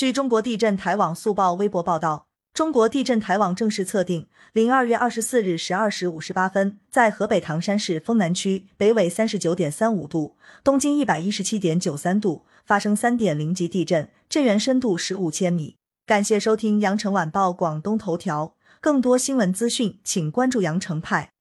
据中国地震台网速报微博报道中国地震台网正式测定零二月二十四日十二时五十八分在河北唐山市丰南区北纬三十九点三五度东经一百一十七点九三度发生三点零级地震震源深度十五千米。感谢收听羊城晚报广东头条更多新闻资讯请关注羊城派。